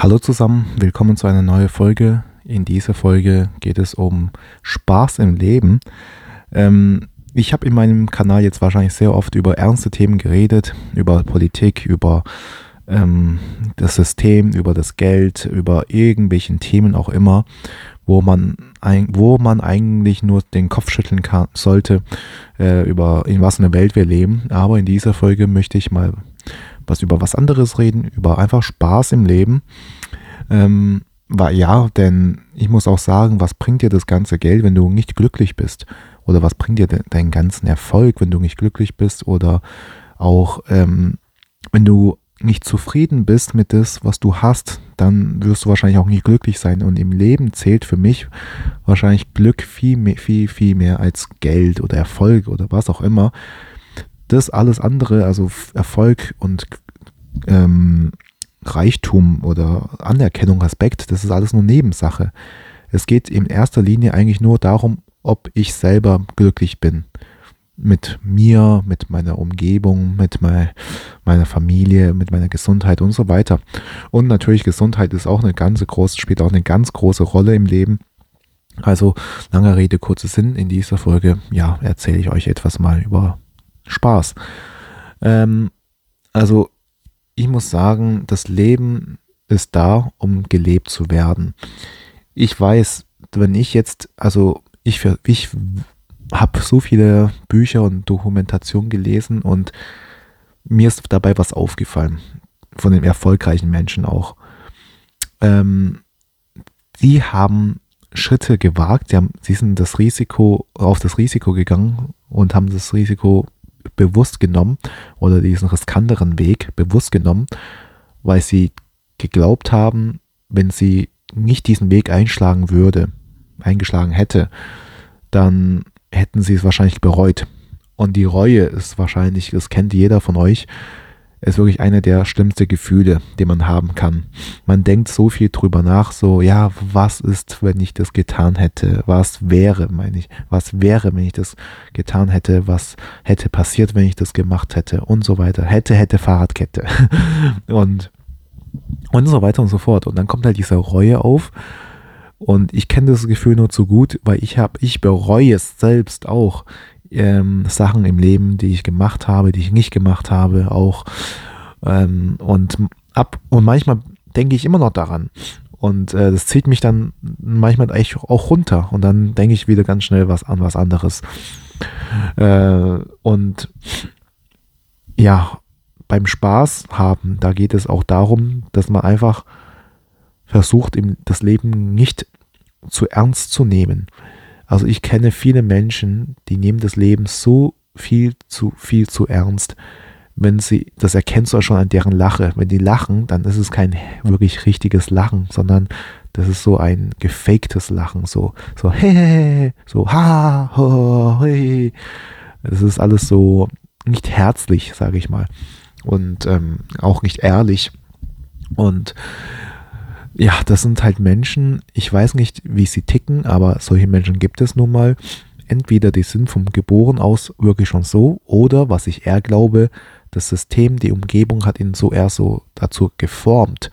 Hallo zusammen, willkommen zu einer neuen Folge. In dieser Folge geht es um Spaß im Leben. Ähm, ich habe in meinem Kanal jetzt wahrscheinlich sehr oft über ernste Themen geredet, über Politik, über ähm, das System, über das Geld, über irgendwelchen Themen auch immer, wo man, ein, wo man eigentlich nur den Kopf schütteln kann, sollte, äh, über in was eine Welt wir leben. Aber in dieser Folge möchte ich mal was über was anderes reden, über einfach Spaß im Leben. Ähm, war, ja, denn ich muss auch sagen, was bringt dir das ganze Geld, wenn du nicht glücklich bist? Oder was bringt dir de deinen ganzen Erfolg, wenn du nicht glücklich bist? Oder auch, ähm, wenn du nicht zufrieden bist mit das, was du hast, dann wirst du wahrscheinlich auch nicht glücklich sein. Und im Leben zählt für mich wahrscheinlich Glück viel, mehr, viel, viel mehr als Geld oder Erfolg oder was auch immer das alles andere, also Erfolg und ähm, Reichtum oder Anerkennung, Respekt, das ist alles nur Nebensache. Es geht in erster Linie eigentlich nur darum, ob ich selber glücklich bin. Mit mir, mit meiner Umgebung, mit meiner Familie, mit meiner Gesundheit und so weiter. Und natürlich Gesundheit ist auch eine ganz große, spielt auch eine ganz große Rolle im Leben. Also, lange Rede, kurzer Sinn. In dieser Folge, ja, erzähle ich euch etwas mal über Spaß. Ähm, also ich muss sagen, das Leben ist da, um gelebt zu werden. Ich weiß, wenn ich jetzt, also ich, ich habe so viele Bücher und Dokumentationen gelesen und mir ist dabei was aufgefallen, von den erfolgreichen Menschen auch. Ähm, die haben Schritte gewagt, sie, haben, sie sind das Risiko, auf das Risiko gegangen und haben das Risiko bewusst genommen oder diesen riskanteren Weg bewusst genommen, weil sie geglaubt haben, wenn sie nicht diesen Weg einschlagen würde, eingeschlagen hätte, dann hätten sie es wahrscheinlich bereut. Und die Reue ist wahrscheinlich, das kennt jeder von euch, ist wirklich eine der schlimmsten Gefühle, die man haben kann. Man denkt so viel drüber nach, so, ja, was ist, wenn ich das getan hätte? Was wäre, meine ich, was wäre, wenn ich das getan hätte? Was hätte passiert, wenn ich das gemacht hätte? Und so weiter. Hätte, hätte, Fahrradkette. und, und so weiter und so fort. Und dann kommt halt diese Reue auf. Und ich kenne das Gefühl nur zu gut, weil ich habe, ich bereue es selbst auch ähm, Sachen im Leben, die ich gemacht habe, die ich nicht gemacht habe, auch. Ähm, und ab und manchmal denke ich immer noch daran. Und äh, das zieht mich dann manchmal echt auch runter. Und dann denke ich wieder ganz schnell was an was anderes. Äh, und ja, beim Spaß haben, da geht es auch darum, dass man einfach versucht, das Leben nicht zu ernst zu nehmen. Also ich kenne viele Menschen, die nehmen das Leben so viel zu viel zu ernst. Wenn sie, das erkennst du auch schon an deren Lache. Wenn die lachen, dann ist es kein wirklich richtiges Lachen, sondern das ist so ein gefaktes Lachen, so, so, hey, so, ha, ho, hey. Das ist alles so nicht herzlich, sage ich mal. Und ähm, auch nicht ehrlich. Und ja, das sind halt Menschen, ich weiß nicht, wie sie ticken, aber solche Menschen gibt es nun mal. Entweder die sind vom Geboren aus wirklich schon so, oder was ich eher glaube, das System, die Umgebung hat ihn so eher so dazu geformt.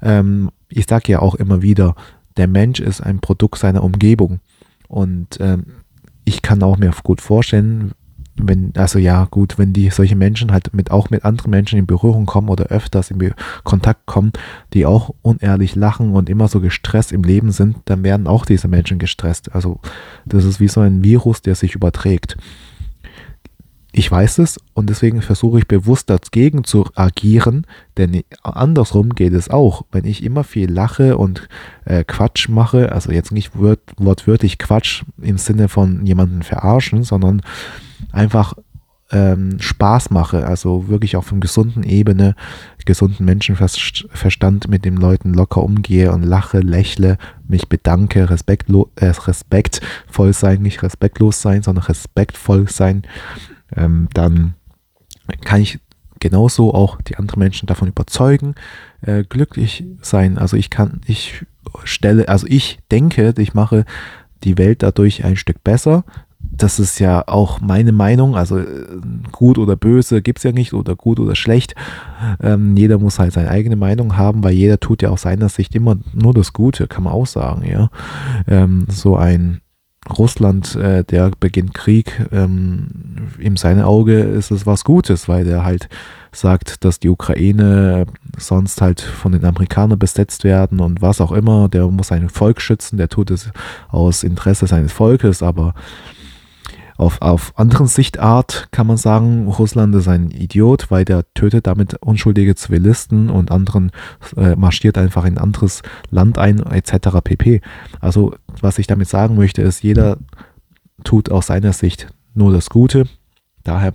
Ähm, ich sage ja auch immer wieder, der Mensch ist ein Produkt seiner Umgebung. Und ähm, ich kann auch mir gut vorstellen, wenn, also ja, gut, wenn die solche Menschen halt mit auch mit anderen Menschen in Berührung kommen oder öfters in Kontakt kommen, die auch unehrlich lachen und immer so gestresst im Leben sind, dann werden auch diese Menschen gestresst. Also das ist wie so ein Virus, der sich überträgt. Ich weiß es und deswegen versuche ich bewusst dagegen zu agieren, denn andersrum geht es auch. Wenn ich immer viel lache und äh, Quatsch mache, also jetzt nicht wort, wortwörtlich Quatsch im Sinne von jemanden verarschen, sondern einfach ähm, Spaß mache, also wirklich auf einer gesunden Ebene, gesunden Menschenverstand mit den Leuten locker umgehe und lache, lächle, mich bedanke, respektlo äh, respektvoll sein, nicht respektlos sein, sondern respektvoll sein, ähm, dann kann ich genauso auch die anderen Menschen davon überzeugen, äh, glücklich sein. Also ich kann, ich stelle, also ich denke, ich mache die Welt dadurch ein Stück besser, das ist ja auch meine Meinung, also äh, gut oder böse gibt es ja nicht oder gut oder schlecht. Ähm, jeder muss halt seine eigene Meinung haben, weil jeder tut ja aus seiner Sicht immer nur das Gute, kann man auch sagen, ja. Ähm, so ein Russland, äh, der beginnt Krieg, ähm, in seinem Auge ist es was Gutes, weil der halt sagt, dass die Ukraine sonst halt von den Amerikanern besetzt werden und was auch immer. Der muss sein Volk schützen, der tut es aus Interesse seines Volkes, aber auf, auf anderen Sichtart kann man sagen, Russland ist ein Idiot, weil der tötet damit unschuldige Zivilisten und anderen äh, marschiert einfach in ein anderes Land ein, etc. pp. Also, was ich damit sagen möchte, ist, jeder tut aus seiner Sicht nur das Gute. Daher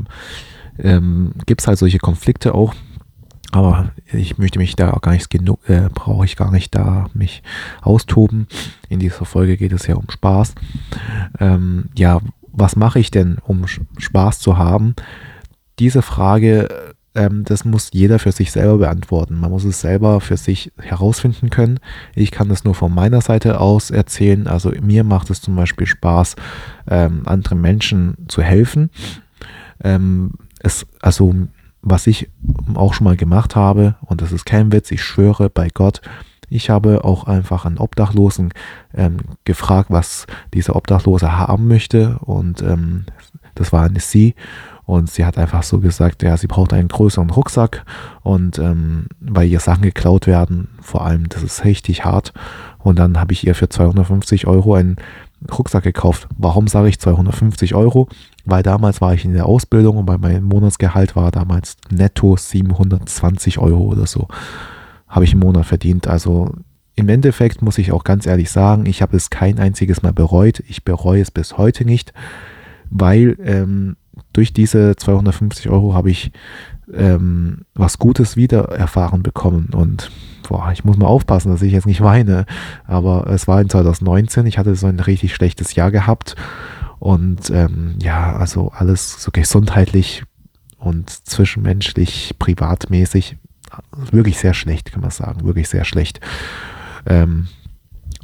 ähm, gibt es halt solche Konflikte auch. Aber ich möchte mich da auch gar nicht genug, äh, brauche ich gar nicht da mich austoben. In dieser Folge geht es ja um Spaß. Ähm, ja, was mache ich denn, um Spaß zu haben? Diese Frage, ähm, das muss jeder für sich selber beantworten. Man muss es selber für sich herausfinden können. Ich kann das nur von meiner Seite aus erzählen. Also mir macht es zum Beispiel Spaß, ähm, anderen Menschen zu helfen. Ähm, es, also was ich auch schon mal gemacht habe, und das ist kein Witz, ich schwöre bei Gott, ich habe auch einfach einen Obdachlosen ähm, gefragt, was dieser Obdachlose haben möchte. Und ähm, das war eine Sie. Und sie hat einfach so gesagt, ja, sie braucht einen größeren Rucksack. Und ähm, weil ihr Sachen geklaut werden, vor allem, das ist richtig hart. Und dann habe ich ihr für 250 Euro einen Rucksack gekauft. Warum sage ich 250 Euro? Weil damals war ich in der Ausbildung und bei meinem Monatsgehalt war damals netto 720 Euro oder so habe ich im Monat verdient. Also im Endeffekt muss ich auch ganz ehrlich sagen, ich habe es kein einziges Mal bereut. Ich bereue es bis heute nicht, weil ähm, durch diese 250 Euro habe ich ähm, was Gutes wieder erfahren bekommen. Und boah, ich muss mal aufpassen, dass ich jetzt nicht weine. Aber es war in 2019, ich hatte so ein richtig schlechtes Jahr gehabt. Und ähm, ja, also alles so gesundheitlich und zwischenmenschlich, privatmäßig wirklich sehr schlecht, kann man sagen. Wirklich sehr schlecht. Ähm,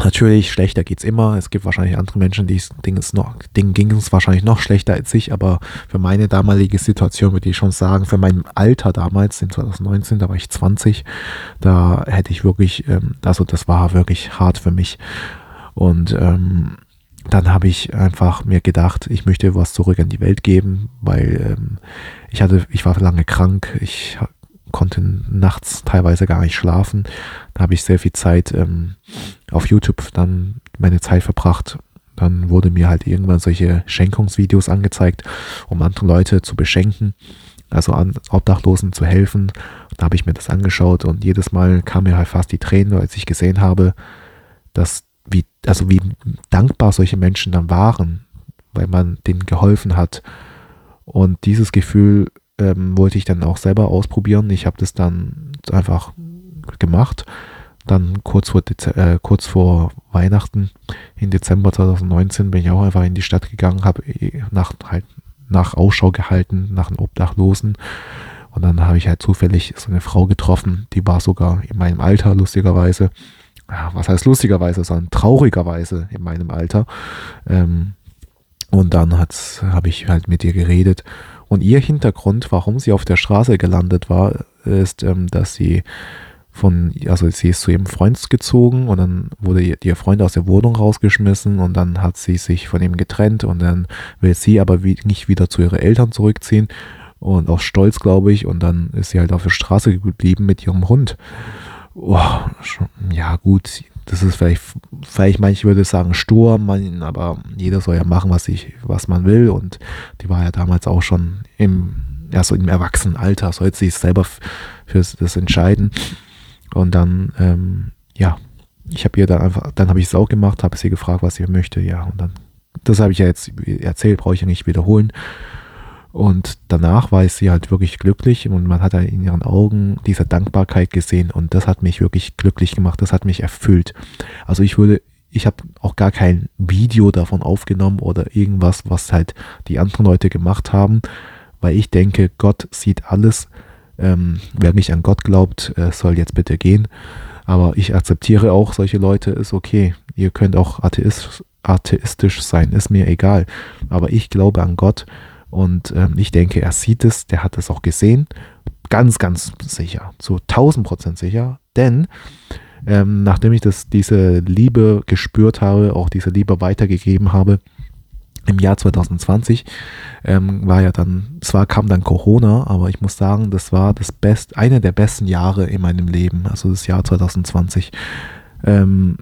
Natürlich, schlechter geht es immer. Es gibt wahrscheinlich andere Menschen, die denen, noch, denen ging es wahrscheinlich noch schlechter als ich, aber für meine damalige Situation würde ich schon sagen, für mein Alter damals, in 2019, da war ich 20, da hätte ich wirklich, ähm, also das war wirklich hart für mich. Und ähm, dann habe ich einfach mir gedacht, ich möchte was zurück in die Welt geben, weil ähm, ich hatte, ich war lange krank, ich konnte nachts teilweise gar nicht schlafen. Da habe ich sehr viel Zeit ähm, auf YouTube dann meine Zeit verbracht. Dann wurde mir halt irgendwann solche Schenkungsvideos angezeigt, um andere Leute zu beschenken, also an Obdachlosen zu helfen. Da habe ich mir das angeschaut und jedes Mal kam mir halt fast die Tränen, als ich gesehen habe, dass wie, also wie dankbar solche Menschen dann waren, weil man denen geholfen hat. Und dieses Gefühl ähm, wollte ich dann auch selber ausprobieren. Ich habe das dann einfach gemacht. Dann kurz vor, Dez äh, kurz vor Weihnachten im Dezember 2019 bin ich auch einfach in die Stadt gegangen, habe äh, nach, halt, nach Ausschau gehalten, nach einem Obdachlosen. Und dann habe ich halt zufällig so eine Frau getroffen, die war sogar in meinem Alter, lustigerweise. Ja, was heißt lustigerweise, sondern traurigerweise in meinem Alter. Ähm, und dann habe ich halt mit ihr geredet und ihr Hintergrund, warum sie auf der Straße gelandet war, ist, ähm, dass sie von, also sie ist zu ihrem Freund gezogen und dann wurde ihr, ihr Freund aus der Wohnung rausgeschmissen und dann hat sie sich von ihm getrennt und dann will sie aber wie, nicht wieder zu ihren Eltern zurückziehen und aus Stolz, glaube ich, und dann ist sie halt auf der Straße geblieben mit ihrem Hund. Oh, schon, ja gut, das ist vielleicht, vielleicht manche würde sagen stur, man, aber jeder soll ja machen, was ich, was man will. Und die war ja damals auch schon im, ja, so im Erwachsenenalter, sollte sich selber für das entscheiden. Und dann, ähm, ja, ich habe ihr dann einfach, dann habe ich es auch gemacht, habe sie gefragt, was sie möchte, ja, und dann, das habe ich ja jetzt erzählt, brauche ich ja nicht wiederholen. Und danach war sie halt wirklich glücklich und man hat halt in ihren Augen diese Dankbarkeit gesehen und das hat mich wirklich glücklich gemacht, das hat mich erfüllt. Also ich würde, ich habe auch gar kein Video davon aufgenommen oder irgendwas, was halt die anderen Leute gemacht haben, weil ich denke, Gott sieht alles. Ähm, wer nicht an Gott glaubt, äh, soll jetzt bitte gehen. Aber ich akzeptiere auch solche Leute, ist okay. Ihr könnt auch Atheist, atheistisch sein, ist mir egal. Aber ich glaube an Gott und ähm, ich denke, er sieht es, der hat es auch gesehen. Ganz, ganz sicher, zu 1000 Prozent sicher. Denn ähm, nachdem ich das, diese Liebe gespürt habe, auch diese Liebe weitergegeben habe, im Jahr 2020 ähm, war ja dann, zwar kam dann Corona, aber ich muss sagen, das war das best, eine der besten Jahre in meinem Leben, also das Jahr 2020. Ähm,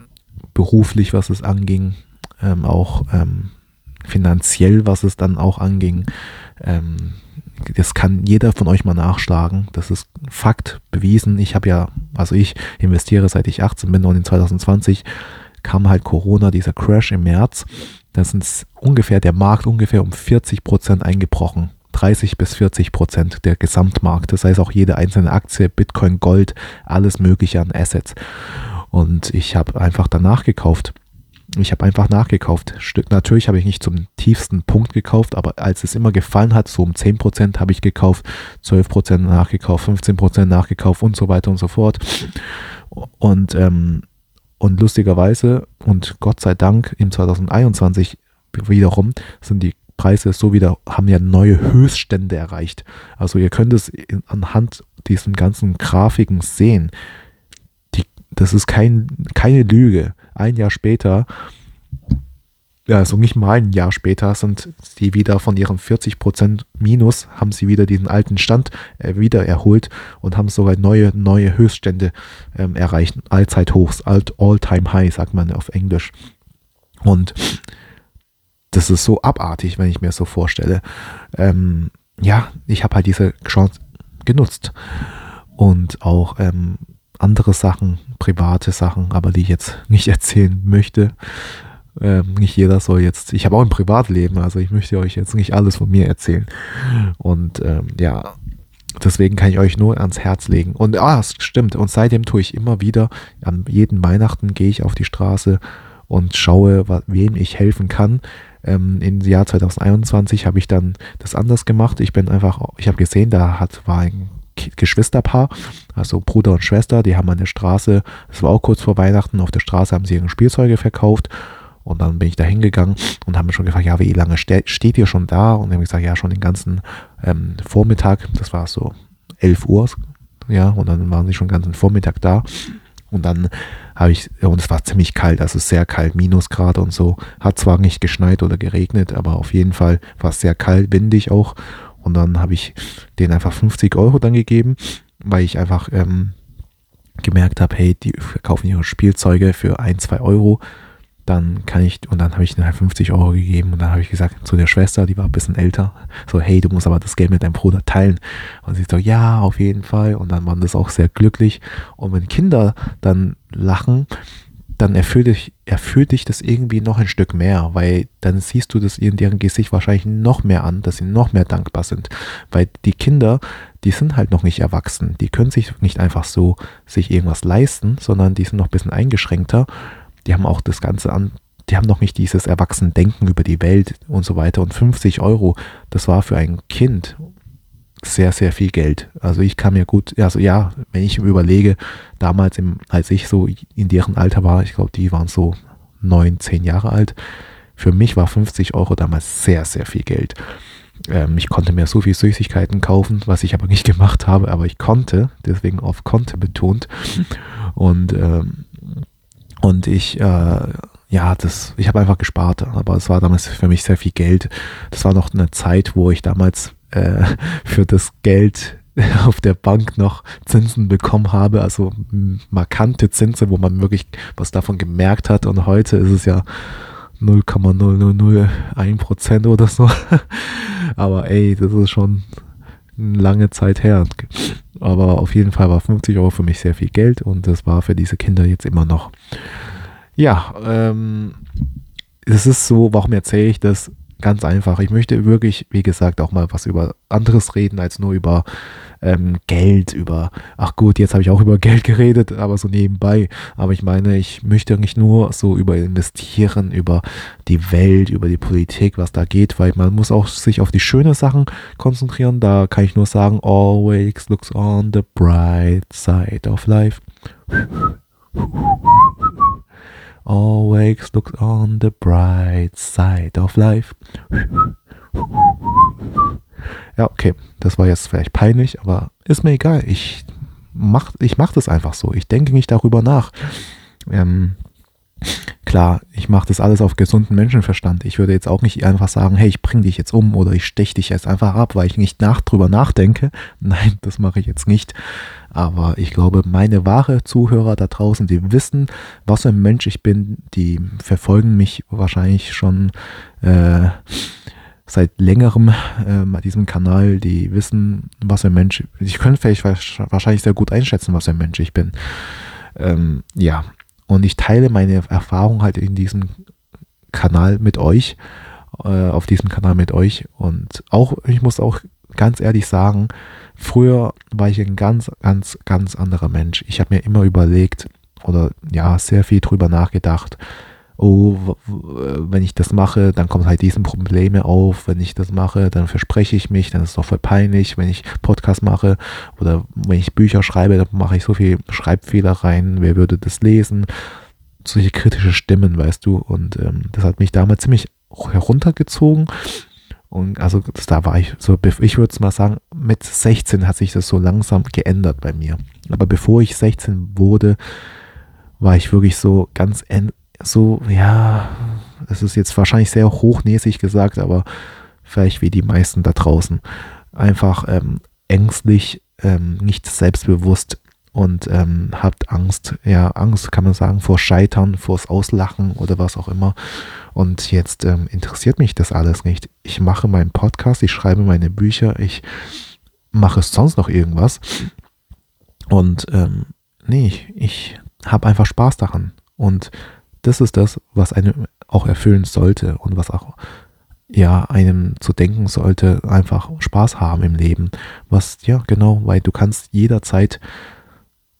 beruflich, was es anging, ähm, auch ähm, finanziell, was es dann auch anging. Ähm, das kann jeder von euch mal nachschlagen. Das ist Fakt, bewiesen. Ich habe ja, also ich investiere seit ich 18 bin und in 2020 kam halt Corona, dieser Crash im März. Da sind ungefähr der Markt ungefähr um 40 Prozent eingebrochen. 30 bis 40 Prozent der Gesamtmarkt. Das heißt auch jede einzelne Aktie, Bitcoin, Gold, alles Mögliche an Assets. Und ich habe einfach danach gekauft. Ich habe einfach nachgekauft. Natürlich habe ich nicht zum tiefsten Punkt gekauft, aber als es immer gefallen hat, so um 10% habe ich gekauft, 12% nachgekauft, 15% nachgekauft und so weiter und so fort. Und, ähm, und lustigerweise und Gott sei Dank im 2021 wiederum sind die Preise so wieder, haben ja neue Höchststände erreicht. Also ihr könnt es anhand diesen ganzen Grafiken sehen. Die, das ist kein, keine Lüge ein Jahr später, ja, also nicht mal ein Jahr später, sind sie wieder von ihren 40% Minus, haben sie wieder diesen alten Stand äh, wieder erholt und haben sogar neue, neue Höchststände ähm, erreicht. Allzeithochs, All-Time-High, sagt man auf Englisch. Und das ist so abartig, wenn ich mir das so vorstelle. Ähm, ja, ich habe halt diese Chance genutzt. Und auch ähm, andere Sachen, private Sachen, aber die ich jetzt nicht erzählen möchte. Ähm, nicht jeder soll jetzt, ich habe auch ein Privatleben, also ich möchte euch jetzt nicht alles von mir erzählen. Und ähm, ja, deswegen kann ich euch nur ans Herz legen. Und ah, es stimmt. Und seitdem tue ich immer wieder, an jeden Weihnachten gehe ich auf die Straße und schaue, wem ich helfen kann. Ähm, Im Jahr 2021 habe ich dann das anders gemacht. Ich bin einfach, ich habe gesehen, da hat, war ein Geschwisterpaar, also Bruder und Schwester, die haben an der Straße, das war auch kurz vor Weihnachten, auf der Straße haben sie ihre Spielzeuge verkauft und dann bin ich da hingegangen und haben mich schon gefragt, ja, wie lange ste steht ihr schon da? Und dann habe ich gesagt, ja, schon den ganzen ähm, Vormittag, das war so 11 Uhr, ja, und dann waren sie schon den ganzen Vormittag da. Und dann habe ich, und es war ziemlich kalt, also sehr kalt, Minusgrade und so. Hat zwar nicht geschneit oder geregnet, aber auf jeden Fall war es sehr kalt, windig auch. Und dann habe ich denen einfach 50 Euro dann gegeben, weil ich einfach ähm, gemerkt habe, hey, die verkaufen ihre Spielzeuge für ein, zwei Euro. Dann kann ich, und dann habe ich ihnen halt 50 Euro gegeben und dann habe ich gesagt zu der Schwester, die war ein bisschen älter, so, hey, du musst aber das Geld mit deinem Bruder teilen. Und sie so, ja, auf jeden Fall. Und dann waren das auch sehr glücklich. Und wenn Kinder dann lachen, dann erfüllt dich, erfüllt dich das irgendwie noch ein Stück mehr, weil dann siehst du das in deren Gesicht wahrscheinlich noch mehr an, dass sie noch mehr dankbar sind. Weil die Kinder, die sind halt noch nicht erwachsen. Die können sich nicht einfach so sich irgendwas leisten, sondern die sind noch ein bisschen eingeschränkter. Die haben auch das Ganze an, die haben noch nicht dieses Erwachsenen-Denken über die Welt und so weiter. Und 50 Euro, das war für ein Kind sehr, sehr viel Geld. Also ich kann mir gut, also ja, wenn ich überlege, damals, im, als ich so in deren Alter war, ich glaube, die waren so neun, zehn Jahre alt, für mich war 50 Euro damals sehr, sehr viel Geld. Ähm, ich konnte mir so viel Süßigkeiten kaufen, was ich aber nicht gemacht habe, aber ich konnte, deswegen auf konnte betont. Und, ähm, und ich, äh, ja, das, ich habe einfach gespart, aber es war damals für mich sehr viel Geld. Das war noch eine Zeit, wo ich damals äh, für das Geld auf der Bank noch Zinsen bekommen habe, also markante Zinsen, wo man wirklich was davon gemerkt hat. Und heute ist es ja 0,0001 Prozent oder so. Aber ey, das ist schon eine lange Zeit her. Aber auf jeden Fall war 50 Euro für mich sehr viel Geld und das war für diese Kinder jetzt immer noch. Ja, ähm, es ist so, warum erzähle ich das? Ganz einfach. Ich möchte wirklich, wie gesagt, auch mal was über anderes reden, als nur über ähm, Geld, über, ach gut, jetzt habe ich auch über Geld geredet, aber so nebenbei. Aber ich meine, ich möchte nicht nur so über investieren, über die Welt, über die Politik, was da geht, weil man muss auch sich auf die schönen Sachen konzentrieren. Da kann ich nur sagen, always looks on the bright side of life. Always look on the bright side of life. Ja, okay, das war jetzt vielleicht peinlich, aber ist mir egal. Ich mach, ich mach das einfach so. Ich denke nicht darüber nach. Ähm, klar, ich mache das alles auf gesunden Menschenverstand. Ich würde jetzt auch nicht einfach sagen, hey, ich bring dich jetzt um oder ich steche dich jetzt einfach ab, weil ich nicht nach drüber nachdenke. Nein, das mache ich jetzt nicht. Aber ich glaube, meine wahre Zuhörer da draußen, die wissen, was für ein Mensch ich bin, die verfolgen mich wahrscheinlich schon äh, seit längerem äh, diesem Kanal, die wissen, was für ein Mensch, ich könnte vielleicht wahrscheinlich sehr gut einschätzen, was für ein Mensch ich bin. Ähm, ja, und ich teile meine Erfahrung halt in diesem Kanal mit euch, äh, auf diesem Kanal mit euch. Und auch, ich muss auch ganz ehrlich sagen, früher war ich ein ganz, ganz, ganz anderer Mensch. Ich habe mir immer überlegt oder ja, sehr viel drüber nachgedacht, oh, wenn ich das mache, dann kommen halt diese Probleme auf. Wenn ich das mache, dann verspreche ich mich, dann ist es doch voll peinlich. Wenn ich Podcast mache oder wenn ich Bücher schreibe, dann mache ich so viel Schreibfehler rein. Wer würde das lesen? Solche kritische Stimmen, weißt du. Und ähm, das hat mich damals ziemlich heruntergezogen. Und also das, da war ich so, ich würde es mal sagen, mit 16 hat sich das so langsam geändert bei mir. Aber bevor ich 16 wurde, war ich wirklich so ganz so, ja, das ist jetzt wahrscheinlich sehr hochnäsig gesagt, aber vielleicht wie die meisten da draußen. Einfach ähm, ängstlich, ähm, nicht selbstbewusst und ähm, habt Angst, ja, Angst kann man sagen, vor Scheitern, vors Auslachen oder was auch immer. Und jetzt ähm, interessiert mich das alles nicht. Ich mache meinen Podcast, ich schreibe meine Bücher, ich mache sonst noch irgendwas. Und ähm, nee, ich, ich habe einfach Spaß daran. Und das ist das, was einem auch erfüllen sollte und was auch ja einem zu denken sollte, einfach Spaß haben im Leben. Was ja genau, weil du kannst jederzeit,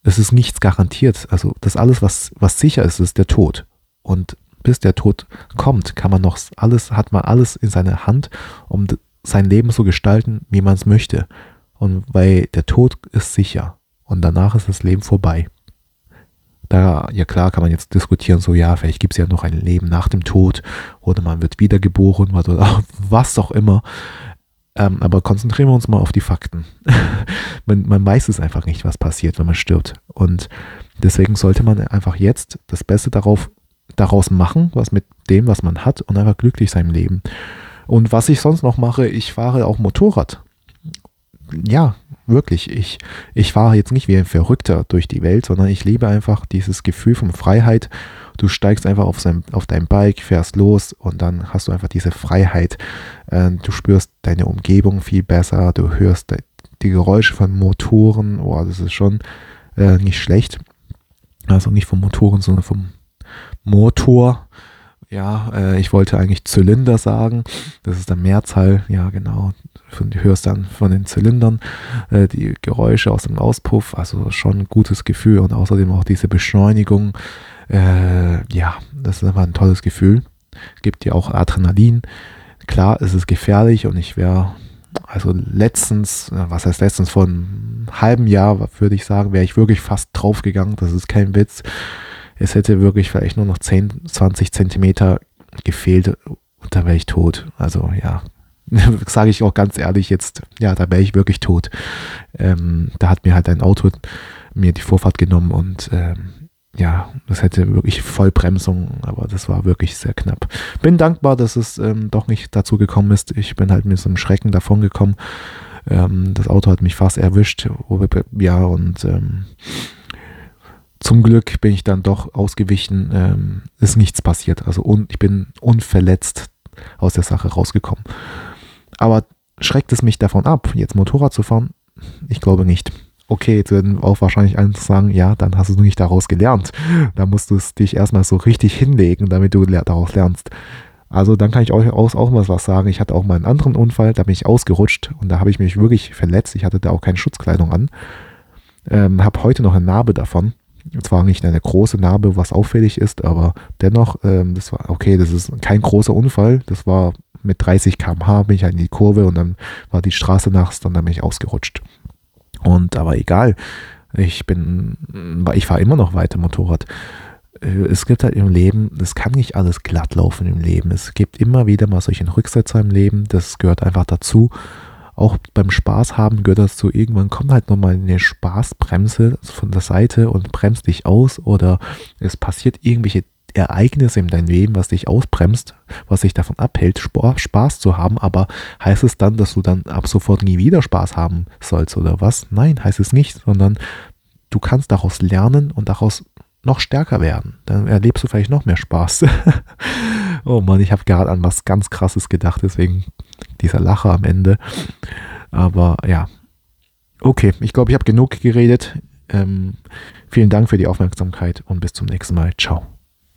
es ist nichts garantiert. Also das alles, was was sicher ist, ist der Tod. Und bis der Tod kommt, kann man noch alles, hat man alles in seiner Hand, um sein Leben zu gestalten, wie man es möchte. Und weil der Tod ist sicher und danach ist das Leben vorbei. Da, ja klar, kann man jetzt diskutieren, so ja, vielleicht gibt es ja noch ein Leben nach dem Tod oder man wird wiedergeboren oder was auch immer. Ähm, aber konzentrieren wir uns mal auf die Fakten. man, man weiß es einfach nicht, was passiert, wenn man stirbt. Und deswegen sollte man einfach jetzt das Beste darauf, daraus machen, was mit dem, was man hat und einfach glücklich sein Leben. Und was ich sonst noch mache, ich fahre auch Motorrad. Ja, Wirklich, ich, ich fahre jetzt nicht wie ein Verrückter durch die Welt, sondern ich liebe einfach dieses Gefühl von Freiheit. Du steigst einfach auf, sein, auf dein Bike, fährst los und dann hast du einfach diese Freiheit. Äh, du spürst deine Umgebung viel besser, du hörst die Geräusche von Motoren. Oh, das ist schon äh, nicht schlecht. Also nicht von Motoren, sondern vom Motor. Ja, äh, ich wollte eigentlich Zylinder sagen. Das ist der Mehrzahl. Ja, genau du hörst dann von den Zylindern äh, die Geräusche aus dem Auspuff, also schon ein gutes Gefühl und außerdem auch diese Beschleunigung. Äh, ja, das ist einfach ein tolles Gefühl. Gibt dir auch Adrenalin. Klar, es ist gefährlich und ich wäre, also letztens, äh, was heißt letztens, vor einem halben Jahr, würde ich sagen, wäre ich wirklich fast draufgegangen. Das ist kein Witz. Es hätte wirklich vielleicht nur noch 10, 20 Zentimeter gefehlt und da wäre ich tot. Also ja, sage ich auch ganz ehrlich jetzt, ja, da wäre ich wirklich tot. Ähm, da hat mir halt ein Auto mir die Vorfahrt genommen und ähm, ja, das hätte wirklich Vollbremsung, aber das war wirklich sehr knapp. Bin dankbar, dass es ähm, doch nicht dazu gekommen ist. Ich bin halt mit so einem Schrecken davon gekommen. Ähm, das Auto hat mich fast erwischt. Ja, und ähm, zum Glück bin ich dann doch ausgewichen. Ähm, ist nichts passiert. Also un ich bin unverletzt aus der Sache rausgekommen. Aber schreckt es mich davon ab, jetzt Motorrad zu fahren? Ich glaube nicht. Okay, jetzt werden auch wahrscheinlich alle sagen, ja, dann hast du nicht daraus gelernt. Da musst du es dich erstmal so richtig hinlegen, damit du daraus lernst. Also dann kann ich euch auch, auch mal was sagen. Ich hatte auch mal einen anderen Unfall, da bin ich ausgerutscht und da habe ich mich wirklich verletzt. Ich hatte da auch keine Schutzkleidung an. Ähm, habe heute noch eine Narbe davon. Zwar nicht eine große Narbe, was auffällig ist, aber dennoch, ähm, das war okay, das ist kein großer Unfall. Das war mit 30 km/h bin ich halt in die Kurve und dann war die Straße nachts und dann bin ich ausgerutscht. Und aber egal, ich bin, ich fahre immer noch weiter Motorrad. äh, es gibt halt im Leben, es kann nicht alles glatt laufen im Leben. Es gibt immer wieder mal solche Rücksetzer im Leben, das gehört einfach dazu. Auch beim Spaß haben gehört dazu, irgendwann kommt halt nochmal eine Spaßbremse von der Seite und bremst dich aus oder es passiert irgendwelche Ereignisse in deinem Leben, was dich ausbremst, was dich davon abhält, Spaß zu haben, aber heißt es dann, dass du dann ab sofort nie wieder Spaß haben sollst oder was? Nein, heißt es nicht, sondern du kannst daraus lernen und daraus noch stärker werden. Dann erlebst du vielleicht noch mehr Spaß. oh Mann, ich habe gerade an was ganz Krasses gedacht, deswegen dieser Lacher am Ende. Aber ja, okay, ich glaube, ich habe genug geredet. Ähm, vielen Dank für die Aufmerksamkeit und bis zum nächsten Mal. Ciao.